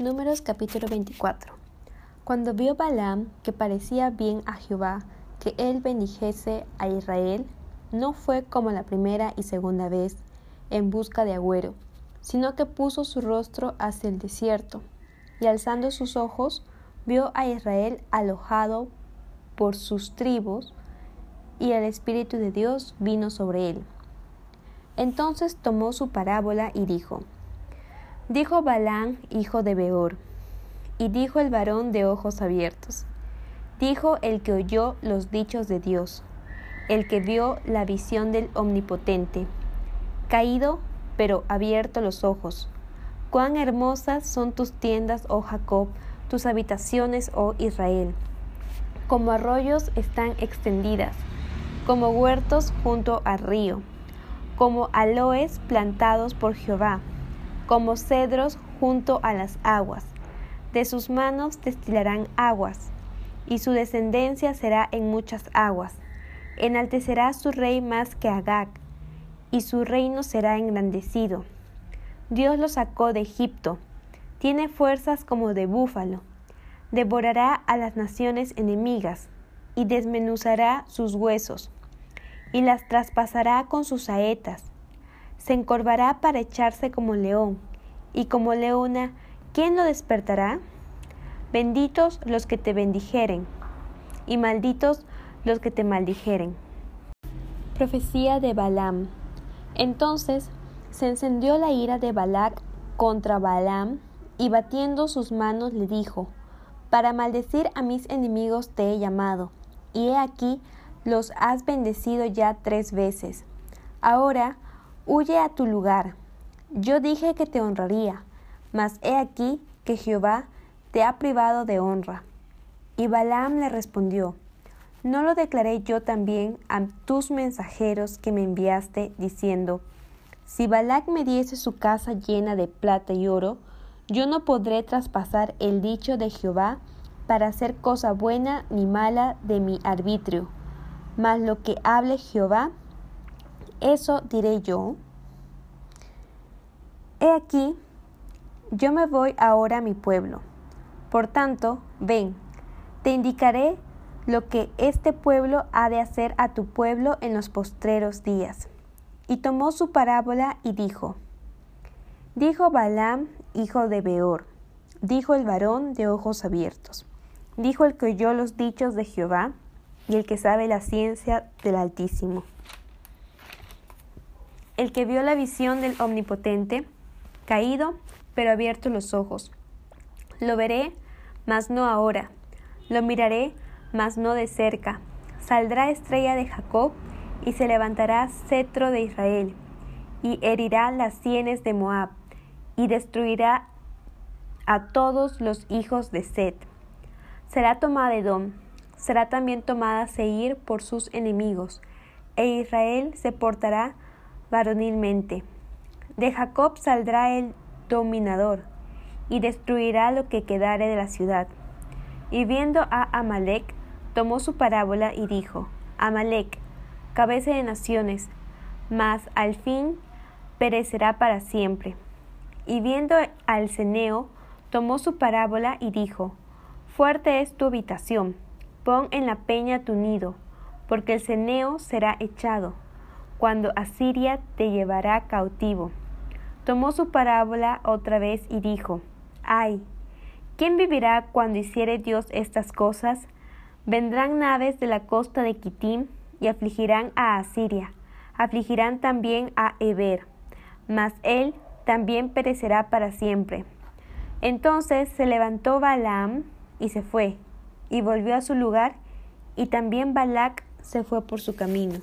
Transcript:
Números capítulo 24. Cuando vio Balaam que parecía bien a Jehová que él bendijese a Israel, no fue como la primera y segunda vez en busca de agüero, sino que puso su rostro hacia el desierto, y alzando sus ojos, vio a Israel alojado por sus tribus, y el Espíritu de Dios vino sobre él. Entonces tomó su parábola y dijo, Dijo Balán, hijo de Beor, y dijo el varón de ojos abiertos, dijo el que oyó los dichos de Dios, el que vio la visión del Omnipotente, caído, pero abierto los ojos. Cuán hermosas son tus tiendas, oh Jacob, tus habitaciones, oh Israel. Como arroyos están extendidas, como huertos junto al río, como aloes plantados por Jehová como cedros junto a las aguas. De sus manos destilarán aguas, y su descendencia será en muchas aguas. Enaltecerá su rey más que Agag, y su reino será engrandecido. Dios lo sacó de Egipto, tiene fuerzas como de búfalo. Devorará a las naciones enemigas, y desmenuzará sus huesos, y las traspasará con sus saetas se encorvará para echarse como león, y como leona, ¿quién lo despertará? Benditos los que te bendijeren, y malditos los que te maldijeren. Profecía de Balaam. Entonces se encendió la ira de Balac contra Balaam, y batiendo sus manos le dijo, Para maldecir a mis enemigos te he llamado, y he aquí los has bendecido ya tres veces. Ahora, Huye a tu lugar. Yo dije que te honraría, mas he aquí que Jehová te ha privado de honra. Y Balaam le respondió, ¿no lo declaré yo también a tus mensajeros que me enviaste, diciendo, si Balac me diese su casa llena de plata y oro, yo no podré traspasar el dicho de Jehová para hacer cosa buena ni mala de mi arbitrio. Mas lo que hable Jehová, eso diré yo. He aquí, yo me voy ahora a mi pueblo. Por tanto, ven, te indicaré lo que este pueblo ha de hacer a tu pueblo en los postreros días. Y tomó su parábola y dijo, Dijo Balaam, hijo de Beor, dijo el varón de ojos abiertos, dijo el que oyó los dichos de Jehová y el que sabe la ciencia del Altísimo el que vio la visión del Omnipotente, caído, pero abierto los ojos. Lo veré, mas no ahora. Lo miraré, mas no de cerca. Saldrá estrella de Jacob, y se levantará cetro de Israel, y herirá las sienes de Moab, y destruirá a todos los hijos de Set. Será tomada Edom, será también tomada Seir por sus enemigos, e Israel se portará varonilmente. De Jacob saldrá el dominador, y destruirá lo que quedare de la ciudad. Y viendo a Amalek, tomó su parábola y dijo, Amalek, cabeza de naciones, mas al fin perecerá para siempre. Y viendo al ceneo, tomó su parábola y dijo, Fuerte es tu habitación, pon en la peña tu nido, porque el ceneo será echado cuando Asiria te llevará cautivo. Tomó su parábola otra vez y dijo, Ay, ¿quién vivirá cuando hiciere Dios estas cosas? Vendrán naves de la costa de Kitim y afligirán a Asiria, afligirán también a Eber, mas él también perecerá para siempre. Entonces se levantó Balaam y se fue, y volvió a su lugar, y también Balac se fue por su camino.